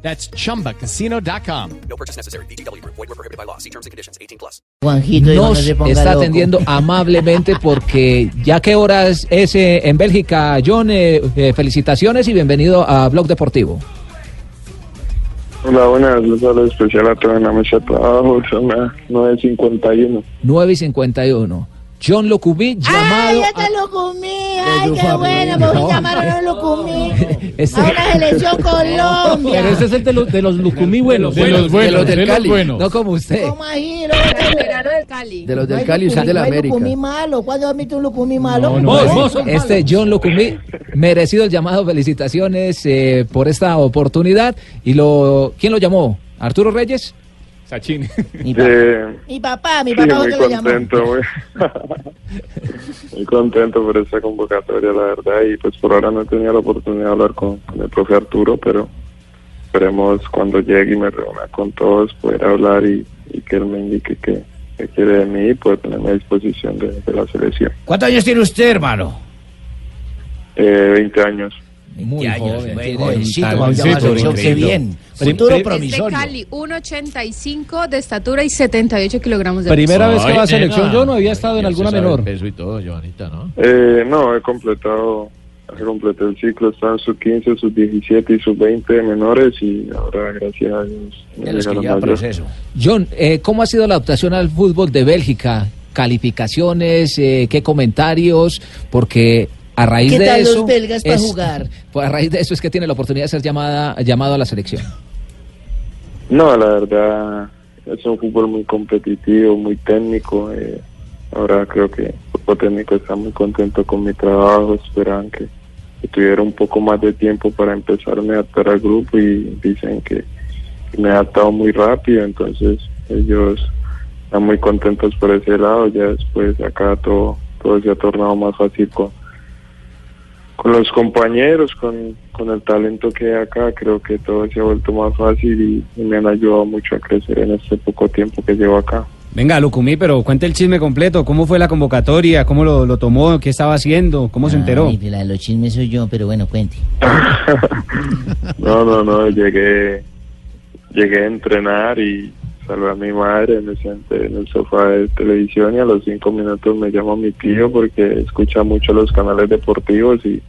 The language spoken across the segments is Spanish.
That's chumbacasino.com. No purchase necessary. BGW. Void were prohibited by law. See terms and conditions. 18 plus. Juanjito, nos está atendiendo amablemente porque ya que horas es eh, en Bélgica, John, eh, eh, felicitaciones y bienvenido a Blog Deportivo. Hola, buenas, un saludo especial a toda en la mesa de trabajo, son las 9.51. 9 y 51. John Locubí, ¡Ay, llamado. ya te a- lo comí! ¡Ay, qué! Abril. Me No. llamaron a lo comí. Este- A una selección Colombia. Pero ese es el de los, de los Lucumí buenos. De los buenos, de los buenos. No como usted. ¿Cómo ahí? Lo del Cali. De los del Cali, usted de la América. Lucumí malo. ¿Cuándo has visto un lucumí malo? No, no, vos, Este John Locumí, merecido el llamado, felicitaciones eh, por esta oportunidad. Y lo, ¿quién lo llamó? ¿Arturo Reyes? Sachin. Mi, Eh, mi papá, mi sí, papá muy ¿dónde lo llamó? contento, muy, muy contento por esta convocatoria, la verdad, y pues por ahora no he tenido la oportunidad de hablar con, con el profe Arturo, pero esperemos cuando llegue y me reúna con todos poder hablar y, y que él me indique qué qué quiere de mí y poder ponerme a disposición de, de la selección. ¿Cuántos años tiene usted, hermano? Eh, 20 años. Muy joven. Muy tiene jovencito, qué bien. Futuro prim- Es de promisorio. Cali, 1,85 de estatura y 78 kilogramos de Primera peso. vez que va a selección, yo no había estado en alguna menor. Peso y todo, Joanita, ¿no? Eh, no, he completado, he completado el ciclo, estaba en sub 15, sub 17 y sub 20 de menores y ahora gracias a Dios me De los que mayor. proceso. John, eh, ¿cómo ha sido la adaptación al fútbol de Bélgica? ¿Calificaciones? eh, ¿Qué comentarios? Porque a raíz ¿Qué de tal eso... los belgas para es- jugar? pues a raíz de eso es que tiene la oportunidad de ser llamada, llamado a la selección. No, la verdad es un fútbol muy competitivo, muy técnico. eh, ahora creo que el cuerpo técnico está muy contento con mi trabajo, esperan que, que tuviera un poco más de tiempo para empezarme a adaptar al grupo y dicen que, que me he adaptado muy rápido, entonces ellos están muy contentos por ese lado, ya después acá todo, todo se ha tornado más fácil con, con los compañeros, con, con el talento que hay acá, creo que todo se ha vuelto más fácil y, y me han ayudado mucho a crecer en este poco tiempo que llevo acá. Venga, Lucumí, pero cuente el chisme completo. ¿Cómo fue la convocatoria? ¿Cómo lo, lo tomó? ¿Qué estaba haciendo? ¿Cómo se enteró? Ay, la de los chismes soy yo, pero bueno, cuente. no, no, no, llegué, llegué a entrenar y saludé a mi madre, me senté en el sofá de televisión y a los cinco minutos me llama mi tío porque escucha mucho los canales deportivos y,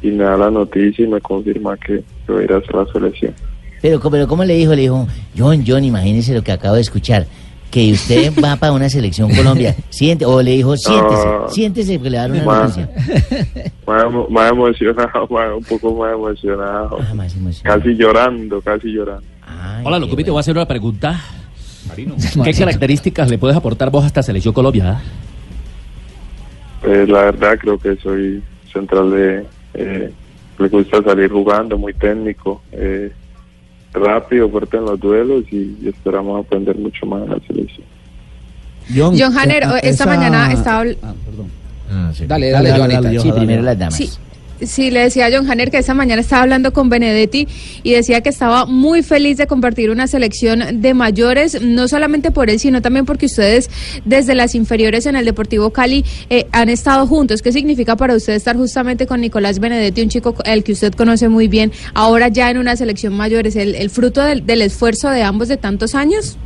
y me da la noticia y me confirma que yo voy a ir a hacer la selección. Pero, pero ¿cómo le dijo? Le dijo, John, John, imagínese lo que acabo de escuchar. Que usted va para una selección Colombia. Siente, o le dijo, siéntese, No. siéntese, porque le dar una Más, noticia. más, más emocionado, más- un poco más emocionado. Ah, más emocionado. Casi llorando, casi llorando. Ay, Hola, te bueno. voy a hacer una pregunta. ¿Qué características le puedes aportar vos a esta selección Colombia? Pues la verdad creo que soy central de... Eh, le gusta salir jugando, muy técnico, eh, rápido, fuerte en los duelos y, y esperamos aprender mucho más en la selección. John Hanner, eh, esta mañana estaba... Ah, perdón. Ah, sí. Dale, dale, Joanita. Sí, primero las damas. Sí, sí, le decía a John Hanner que esta mañana estaba hablando con Benedetti y decía que estaba muy feliz de compartir una selección de mayores, no solamente por él, sino también porque ustedes desde las inferiores en el Deportivo Cali eh, han estado juntos. ¿Qué significa para usted estar justamente con Nicolás Benedetti, un chico el que usted conoce muy bien, ahora ya en una selección mayor? ¿Es el, el fruto del, del esfuerzo de ambos de tantos años?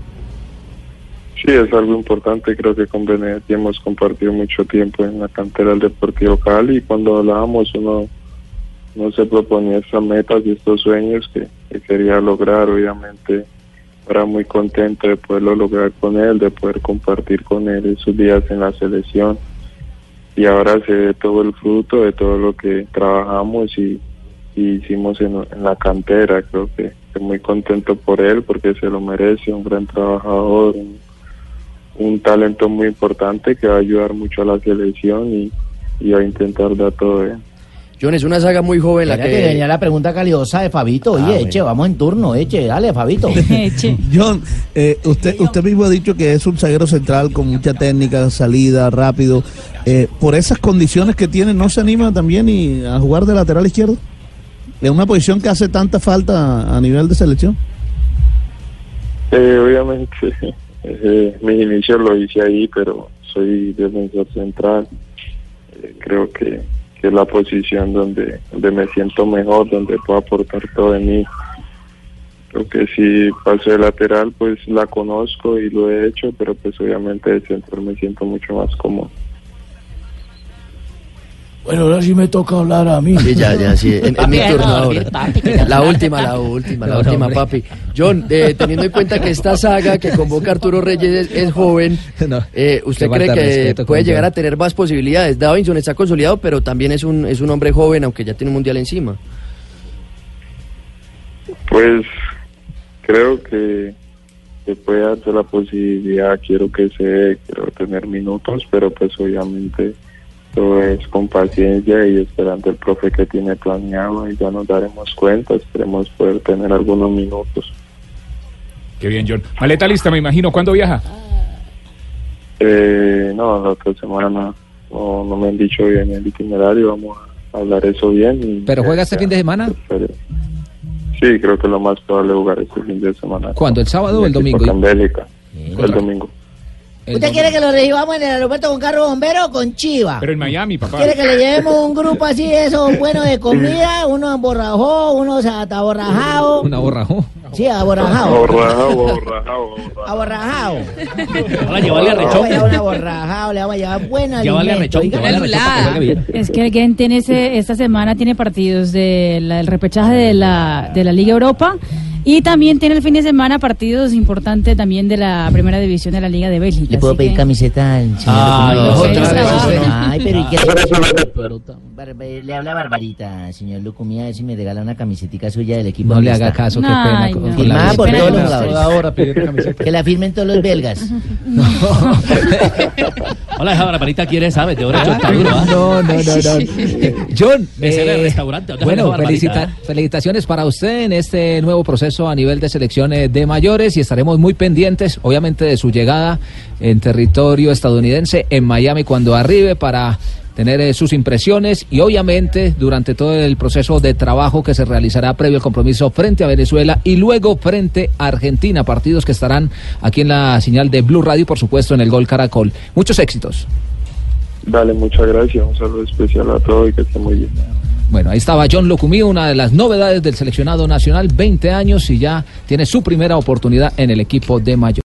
Sí, es algo importante. Creo que con Benedetti hemos compartido mucho tiempo en la cantera del Deportivo Cali y cuando hablábamos uno, no se proponía estas metas y estos sueños que, que quería lograr. Obviamente, ahora muy contento de poderlo lograr con él, de poder compartir con él esos días en la selección. Y ahora se ve todo el fruto de todo lo que trabajamos y, hicimos en, en la cantera. Creo que estoy muy contento por él porque se lo merece, un gran trabajador, un talento muy importante que va a ayudar mucho a la selección y, y va a intentar dar todo bien. John, es una saga muy joven la que que... venía la pregunta caliosa de Fabito. Oye, Ah, bueno. eche, vamos en turno, eche, dale, Fabito. John, eh, usted, usted mismo ha dicho que es un zaguero central con mucha técnica, salida, rápido. Eh, por esas condiciones que tiene, ¿no se anima también y a jugar de lateral izquierdo? En una posición que hace tanta falta a nivel de selección. Eh, obviamente, mis inicios lo hice ahí, pero soy defensor central. Eh, creo que, que es la posición donde, donde me siento mejor, donde puedo aportar todo de mí. Creo que si paso de lateral, pues la conozco y lo he hecho, pero pues obviamente de central me siento mucho más cómodo. Bueno, ahora sí me toca hablar a mí. Sí, ya, ya, sí. En, en mi turno ahora. La última, la última, la última, papi. John, eh, teniendo en cuenta que esta saga que convoca Arturo Reyes es, es joven, eh, ¿usted cree que puede llegar a tener más posibilidades? Davinson está consolidado, pero también es un, es un hombre joven, aunque ya tiene un mundial encima. Pues creo que, que puede darse la posibilidad, quiero que se quiero tener minutos, pero pues obviamente todo es con paciencia y esperando el profe que tiene planeado y ya nos daremos cuenta, esperemos poder tener algunos minutos. Qué bien, John. Maleta lista, me imagino. ¿Cuándo viaja? Eh, no, la otra semana no, no, no me han dicho bien el itinerario, vamos a hablar eso bien. Y, ¿Pero juega este fin de semana? Sí, creo que lo más probable es jugar este fin de semana. ¿Cuándo? ¿El sábado o el domingo? En Bélgica, el domingo. ¿Usted quiere que lo recibamos en el aeropuerto con carro bombero o con chiva? Pero en Miami, papá. ¿Quiere que le llevemos un grupo así, eso, bueno de comida? Uno emborrajó, uno ataborrajado. ¿Un aborrajo? Sí, aborrajado. Aborrajado, aborrajado. Aborrajado. Hola, llévale a Le rechón. vamos a llevar aborrajado, le vamos a llevar buen Llévale a rechón, llévale a rechón para que juegue bien. Es que el Gent tiene ese, esta semana tiene partidos del el repechaje de la, de la Liga Europa y también tiene el fin de semana partidos importantes también de la primera división de la Liga de Bélgica. ¿Le puedo pedir que- camiseta al señor? Ay, Lucumí? no, otra vez usted. Ay, pero ¿y qué? Barba- Le habla Barbarita, señor Lucumí, a ver si me regala una camisetica suya del equipo. No le haga caso, qué pena no. con Firmada la por todos los jugadores. Que la firmen todos los belgas. Hola, esa barbarita quiere, ¿sabes? De oro está duro, ¿ah? No, no, no, no. John, eh, restaurante, ¿dónde bueno, felicita- barbarita, felicitaciones para usted en este nuevo proceso a nivel de selecciones de mayores y estaremos muy pendientes, obviamente, de su llegada en territorio estadounidense, en Miami, cuando arribe para tener eh, sus impresiones y obviamente durante todo el proceso de trabajo que se realizará previo al compromiso frente a Venezuela y luego frente a Argentina, partidos que estarán aquí en la señal de Blue Radio y por supuesto en el Gol Caracol. Muchos éxitos. Dale, muchas gracias, un saludo especial a todos y que esté muy bien. Bueno, ahí estaba John Locumí, una de las novedades del seleccionado nacional, 20 años y ya tiene su primera oportunidad en el equipo de mayor.